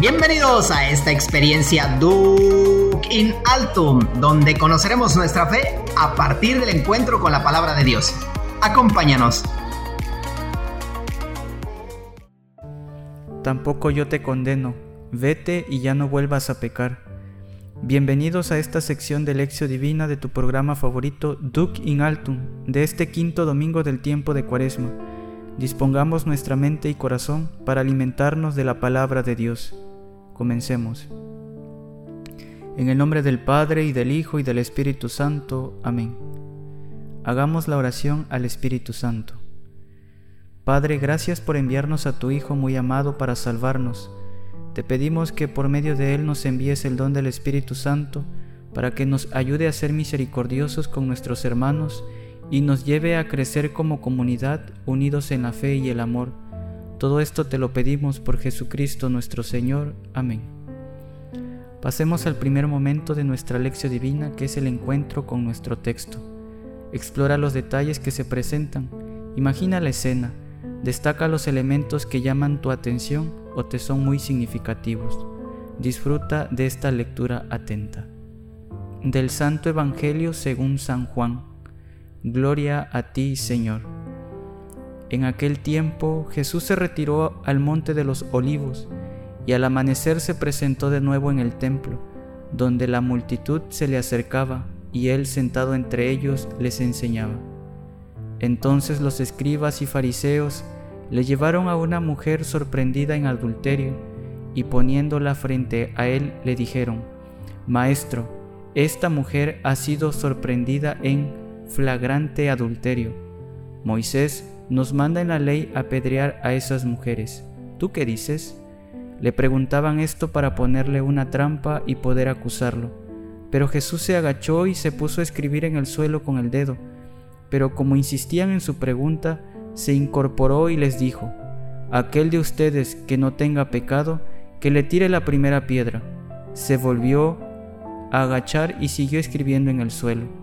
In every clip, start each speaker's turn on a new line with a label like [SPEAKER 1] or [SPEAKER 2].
[SPEAKER 1] Bienvenidos a esta experiencia Duke in Altum, donde conoceremos nuestra fe a partir del encuentro con la palabra de Dios. Acompáñanos.
[SPEAKER 2] Tampoco yo te condeno, vete y ya no vuelvas a pecar. Bienvenidos a esta sección de Lección Divina de tu programa favorito Duke in Altum, de este quinto domingo del tiempo de Cuaresma. Dispongamos nuestra mente y corazón para alimentarnos de la palabra de Dios. Comencemos. En el nombre del Padre y del Hijo y del Espíritu Santo. Amén. Hagamos la oración al Espíritu Santo. Padre, gracias por enviarnos a tu Hijo muy amado para salvarnos. Te pedimos que por medio de Él nos envíes el don del Espíritu Santo para que nos ayude a ser misericordiosos con nuestros hermanos y nos lleve a crecer como comunidad unidos en la fe y el amor todo esto te lo pedimos por Jesucristo nuestro Señor. Amén. Pasemos al primer momento de nuestra lección divina, que es el encuentro con nuestro texto. Explora los detalles que se presentan, imagina la escena, destaca los elementos que llaman tu atención o te son muy significativos. Disfruta de esta lectura atenta. Del Santo Evangelio según San Juan. Gloria a ti, Señor. En aquel tiempo Jesús se retiró al monte de los olivos y al amanecer se presentó de nuevo en el templo, donde la multitud se le acercaba y él sentado entre ellos les enseñaba. Entonces los escribas y fariseos le llevaron a una mujer sorprendida en adulterio y poniéndola frente a él le dijeron, Maestro, esta mujer ha sido sorprendida en flagrante adulterio. Moisés nos manda en la ley apedrear a esas mujeres. ¿Tú qué dices? Le preguntaban esto para ponerle una trampa y poder acusarlo. Pero Jesús se agachó y se puso a escribir en el suelo con el dedo. Pero como insistían en su pregunta, se incorporó y les dijo, Aquel de ustedes que no tenga pecado, que le tire la primera piedra. Se volvió a agachar y siguió escribiendo en el suelo.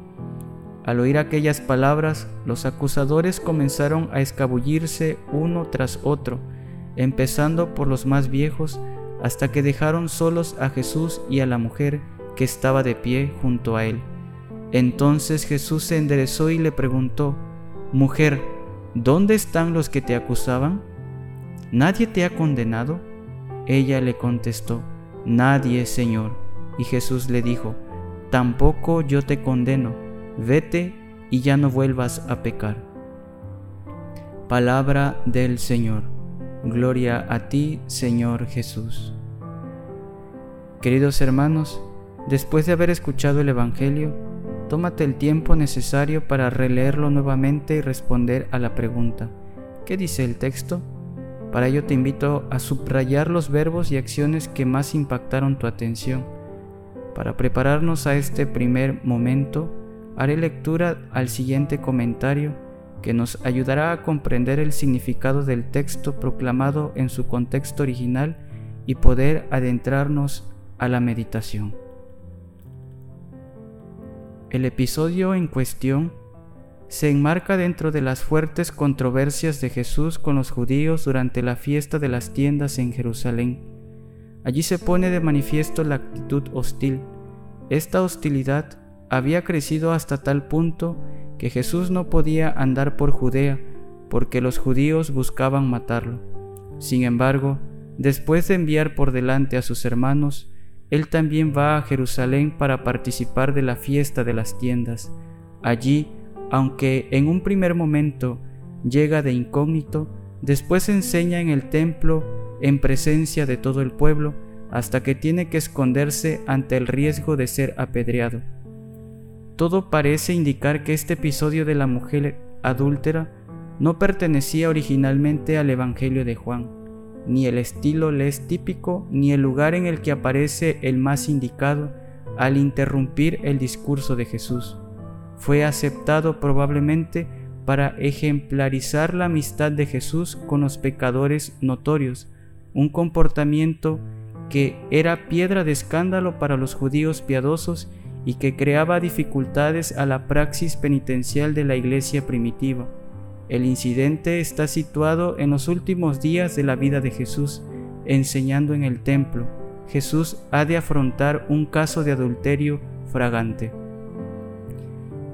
[SPEAKER 2] Al oír aquellas palabras, los acusadores comenzaron a escabullirse uno tras otro, empezando por los más viejos, hasta que dejaron solos a Jesús y a la mujer que estaba de pie junto a él. Entonces Jesús se enderezó y le preguntó, Mujer, ¿dónde están los que te acusaban? ¿Nadie te ha condenado? Ella le contestó, Nadie, Señor. Y Jesús le dijo, Tampoco yo te condeno vete y ya no vuelvas a pecar. Palabra del Señor. Gloria a ti, Señor Jesús. Queridos hermanos, después de haber escuchado el Evangelio, tómate el tiempo necesario para releerlo nuevamente y responder a la pregunta, ¿qué dice el texto? Para ello te invito a subrayar los verbos y acciones que más impactaron tu atención. Para prepararnos a este primer momento, haré lectura al siguiente comentario que nos ayudará a comprender el significado del texto proclamado en su contexto original y poder adentrarnos a la meditación. El episodio en cuestión se enmarca dentro de las fuertes controversias de Jesús con los judíos durante la fiesta de las tiendas en Jerusalén. Allí se pone de manifiesto la actitud hostil. Esta hostilidad había crecido hasta tal punto que Jesús no podía andar por Judea porque los judíos buscaban matarlo. Sin embargo, después de enviar por delante a sus hermanos, él también va a Jerusalén para participar de la fiesta de las tiendas. Allí, aunque en un primer momento llega de incógnito, después enseña en el templo en presencia de todo el pueblo hasta que tiene que esconderse ante el riesgo de ser apedreado. Todo parece indicar que este episodio de la mujer adúltera no pertenecía originalmente al Evangelio de Juan, ni el estilo le es típico, ni el lugar en el que aparece el más indicado al interrumpir el discurso de Jesús. Fue aceptado probablemente para ejemplarizar la amistad de Jesús con los pecadores notorios, un comportamiento que era piedra de escándalo para los judíos piadosos y que creaba dificultades a la praxis penitencial de la iglesia primitiva. El incidente está situado en los últimos días de la vida de Jesús, enseñando en el templo, Jesús ha de afrontar un caso de adulterio fragante.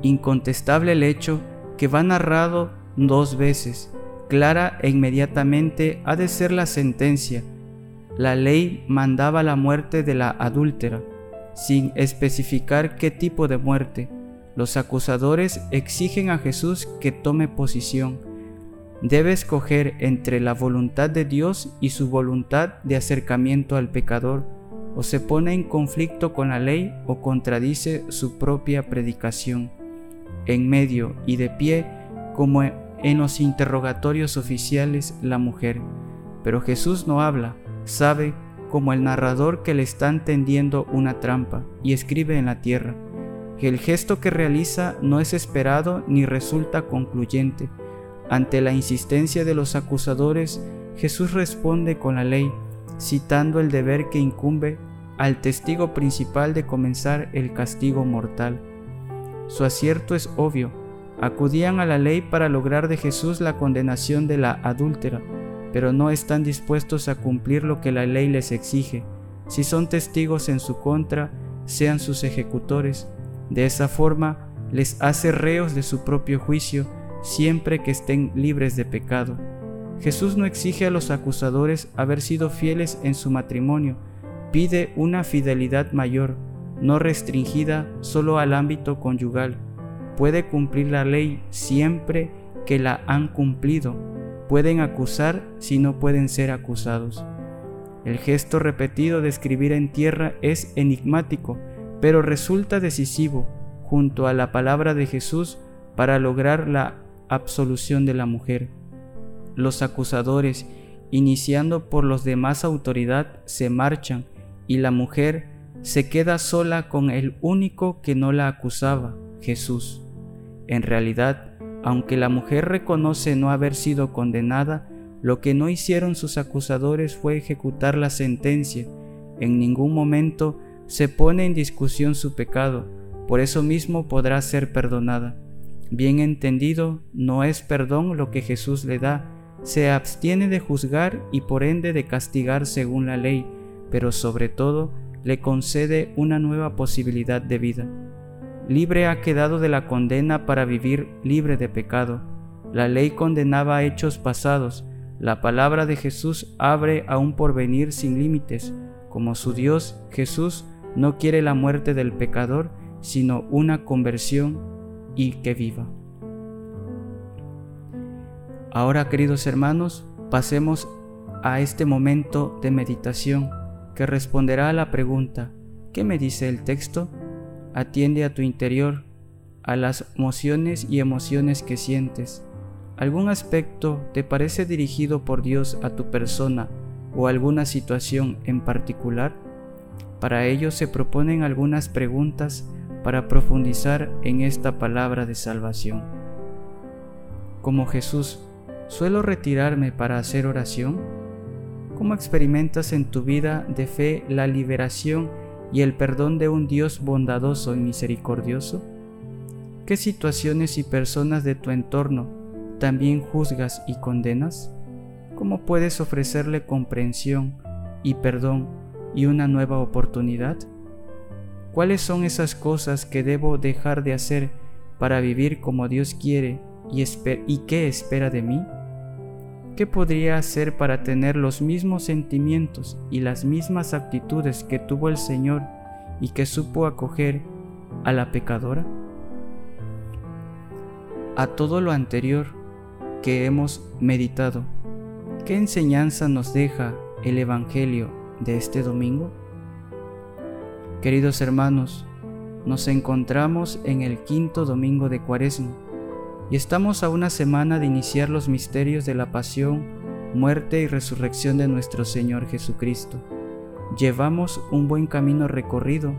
[SPEAKER 2] Incontestable el hecho que va narrado dos veces, clara e inmediatamente ha de ser la sentencia. La ley mandaba la muerte de la adúltera, sin especificar qué tipo de muerte. Los acusadores exigen a Jesús que tome posición. Debe escoger entre la voluntad de Dios y su voluntad de acercamiento al pecador, o se pone en conflicto con la ley o contradice su propia predicación. En medio y de pie, como en los interrogatorios oficiales, la mujer. Pero Jesús no habla, sabe como el narrador que le están tendiendo una trampa y escribe en la tierra, que el gesto que realiza no es esperado ni resulta concluyente. Ante la insistencia de los acusadores, Jesús responde con la ley, citando el deber que incumbe al testigo principal de comenzar el castigo mortal. Su acierto es obvio, acudían a la ley para lograr de Jesús la condenación de la adúltera, pero no están dispuestos a cumplir lo que la ley les exige. Si son testigos en su contra, sean sus ejecutores. De esa forma, les hace reos de su propio juicio, siempre que estén libres de pecado. Jesús no exige a los acusadores haber sido fieles en su matrimonio, pide una fidelidad mayor, no restringida solo al ámbito conyugal. Puede cumplir la ley siempre que la han cumplido, pueden acusar si no pueden ser acusados. El gesto repetido de escribir en tierra es enigmático, pero resulta decisivo junto a la palabra de Jesús para lograr la absolución de la mujer. Los acusadores, iniciando por los de más autoridad, se marchan y la mujer se queda sola con el único que no la acusaba, Jesús. En realidad, aunque la mujer reconoce no haber sido condenada, lo que no hicieron sus acusadores fue ejecutar la sentencia. En ningún momento se pone en discusión su pecado, por eso mismo podrá ser perdonada. Bien entendido, no es perdón lo que Jesús le da, se abstiene de juzgar y por ende de castigar según la ley, pero sobre todo le concede una nueva posibilidad de vida libre ha quedado de la condena para vivir libre de pecado. La ley condenaba hechos pasados, la palabra de Jesús abre a un porvenir sin límites. Como su Dios, Jesús no quiere la muerte del pecador, sino una conversión y que viva. Ahora, queridos hermanos, pasemos a este momento de meditación que responderá a la pregunta, ¿qué me dice el texto? Atiende a tu interior, a las emociones y emociones que sientes. ¿Algún aspecto te parece dirigido por Dios a tu persona o alguna situación en particular? Para ello se proponen algunas preguntas para profundizar en esta palabra de salvación. Como Jesús, ¿suelo retirarme para hacer oración? ¿Cómo experimentas en tu vida de fe la liberación y el perdón de un Dios bondadoso y misericordioso? ¿Qué situaciones y personas de tu entorno también juzgas y condenas? ¿Cómo puedes ofrecerle comprensión y perdón y una nueva oportunidad? ¿Cuáles son esas cosas que debo dejar de hacer para vivir como Dios quiere y, y qué espera de mí? ¿Qué podría hacer para tener los mismos sentimientos y las mismas actitudes que tuvo el Señor y que supo acoger a la pecadora? A todo lo anterior que hemos meditado, ¿qué enseñanza nos deja el Evangelio de este domingo? Queridos hermanos, nos encontramos en el quinto domingo de Cuaresma y estamos a una semana de iniciar los misterios de la pasión, muerte y resurrección de nuestro Señor Jesucristo. Llevamos un buen camino recorrido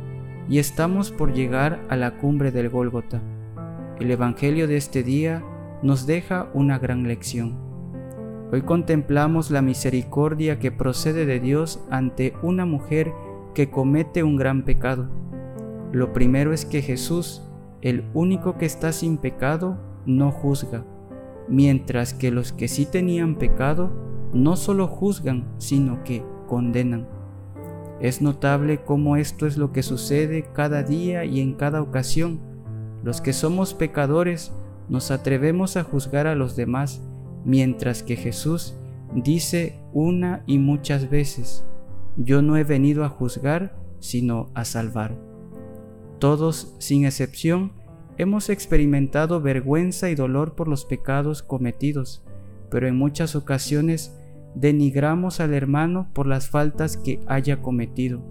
[SPEAKER 2] y estamos por llegar a la cumbre del Gólgota. El Evangelio de este día nos deja una gran lección. Hoy contemplamos la misericordia que procede de Dios ante una mujer que comete un gran pecado. Lo primero es que Jesús, el único que está sin pecado, no juzga, mientras que los que sí tenían pecado no solo juzgan, sino que condenan. Es notable cómo esto es lo que sucede cada día y en cada ocasión. Los que somos pecadores nos atrevemos a juzgar a los demás, mientras que Jesús dice una y muchas veces, yo no he venido a juzgar, sino a salvar. Todos, sin excepción, hemos experimentado vergüenza y dolor por los pecados cometidos, pero en muchas ocasiones denigramos al hermano por las faltas que haya cometido.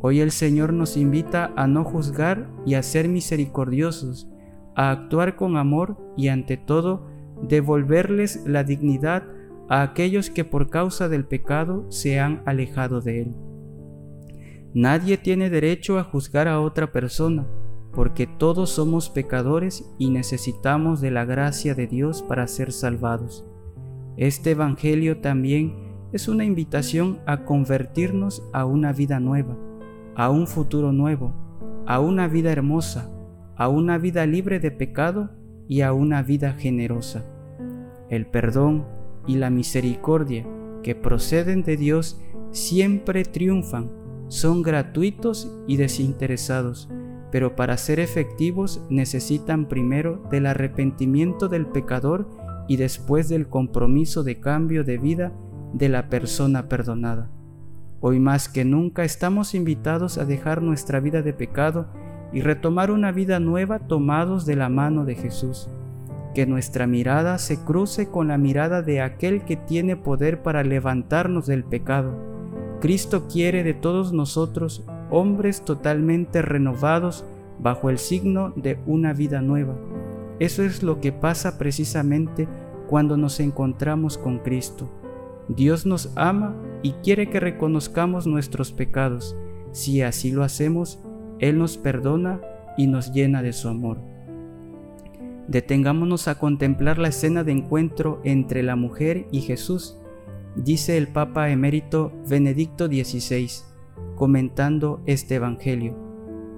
[SPEAKER 2] Hoy el Señor nos invita a no juzgar y a ser misericordiosos, a actuar con amor y ante todo devolverles la dignidad a aquellos que por causa del pecado se han alejado de Él. Nadie tiene derecho a juzgar a otra persona, porque todos somos pecadores y necesitamos de la gracia de Dios para ser salvados. Este Evangelio también es una invitación a convertirnos a una vida nueva, a un futuro nuevo, a una vida hermosa, a una vida libre de pecado y a una vida generosa. El perdón y la misericordia que proceden de Dios siempre triunfan, son gratuitos y desinteresados, pero para ser efectivos necesitan primero del arrepentimiento del pecador y después del compromiso de cambio de vida de la persona perdonada. Hoy más que nunca estamos invitados a dejar nuestra vida de pecado y retomar una vida nueva tomados de la mano de Jesús. Que nuestra mirada se cruce con la mirada de aquel que tiene poder para levantarnos del pecado. Cristo quiere de todos nosotros hombres totalmente renovados bajo el signo de una vida nueva eso es lo que pasa precisamente cuando nos encontramos con Cristo. Dios nos ama y quiere que reconozcamos nuestros pecados. Si así lo hacemos, Él nos perdona y nos llena de su amor. Detengámonos a contemplar la escena de encuentro entre la mujer y Jesús, dice el Papa emérito Benedicto XVI, comentando este Evangelio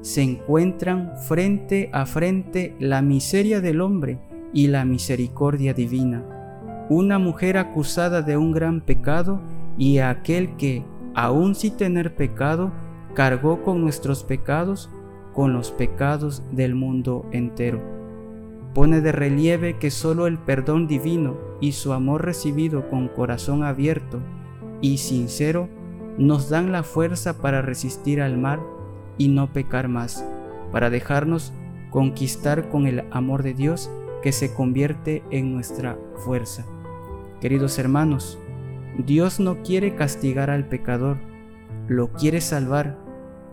[SPEAKER 2] se encuentran frente a frente la miseria del hombre y la misericordia divina. Una mujer acusada de un gran pecado y aquel que, aun sin tener pecado, cargó con nuestros pecados, con los pecados del mundo entero. Pone de relieve que solo el perdón divino y su amor recibido con corazón abierto y sincero nos dan la fuerza para resistir al mal y no pecar más, para dejarnos conquistar con el amor de Dios que se convierte en nuestra fuerza. Queridos hermanos, Dios no quiere castigar al pecador, lo quiere salvar,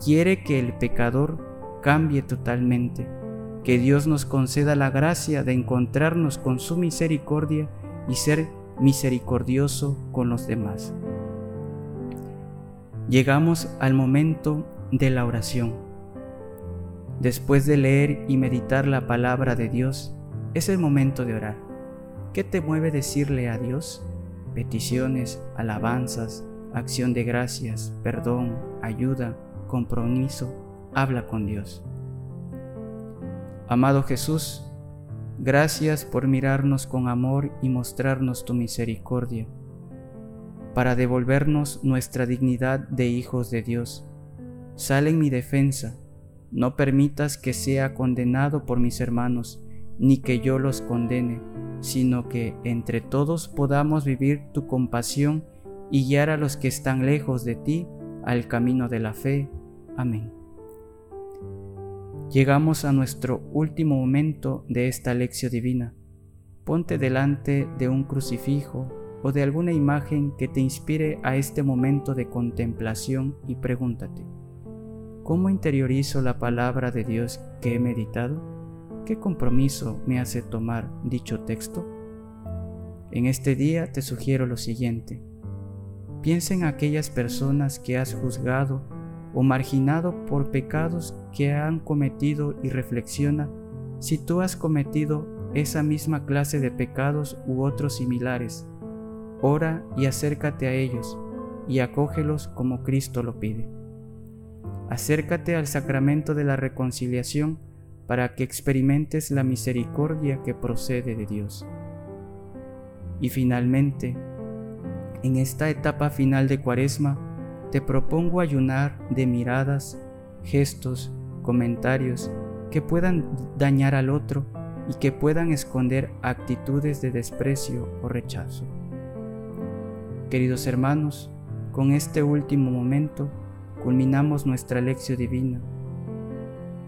[SPEAKER 2] quiere que el pecador cambie totalmente, que Dios nos conceda la gracia de encontrarnos con su misericordia y ser misericordioso con los demás. Llegamos al momento de la oración. Después de leer y meditar la palabra de Dios, es el momento de orar. ¿Qué te mueve decirle a Dios? Peticiones, alabanzas, acción de gracias, perdón, ayuda, compromiso. Habla con Dios. Amado Jesús, gracias por mirarnos con amor y mostrarnos tu misericordia, para devolvernos nuestra dignidad de hijos de Dios Sale en mi defensa, no permitas que sea condenado por mis hermanos, ni que yo los condene, sino que entre todos podamos vivir tu compasión y guiar a los que están lejos de ti al camino de la fe. Amén. Llegamos a nuestro último momento de esta lección divina. Ponte delante de un crucifijo o de alguna imagen que te inspire a este momento de contemplación y pregúntate, ¿Cómo interiorizo la palabra de Dios que he meditado? ¿Qué compromiso me hace tomar dicho texto? En este día te sugiero lo siguiente. Piensa en aquellas personas que has juzgado o marginado por pecados que han cometido y reflexiona si tú has cometido esa misma clase de pecados u otros similares. Ora y acércate a ellos y acógelos como Cristo lo pide. Acércate al sacramento de la reconciliación para que experimentes la misericordia que procede de Dios. Y finalmente, en esta etapa final de Cuaresma, te propongo ayunar de miradas, gestos, comentarios que puedan dañar al otro y que puedan esconder actitudes de desprecio o rechazo. Queridos hermanos, con este último momento culminamos nuestra lección divina.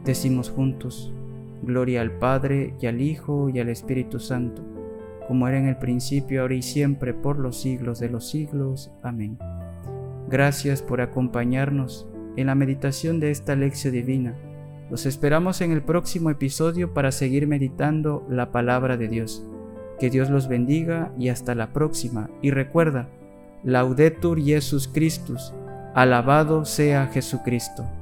[SPEAKER 2] Decimos juntos, Gloria al Padre y al Hijo y al Espíritu Santo, como era en el principio, ahora y siempre, por los siglos de los siglos. Amén. Gracias por acompañarnos en la meditación de esta lección divina. Los esperamos en el próximo episodio para seguir meditando la palabra de Dios. Que Dios los bendiga y hasta la próxima. Y recuerda, Laudetur Jesus Christus, alabado sea Jesucristo.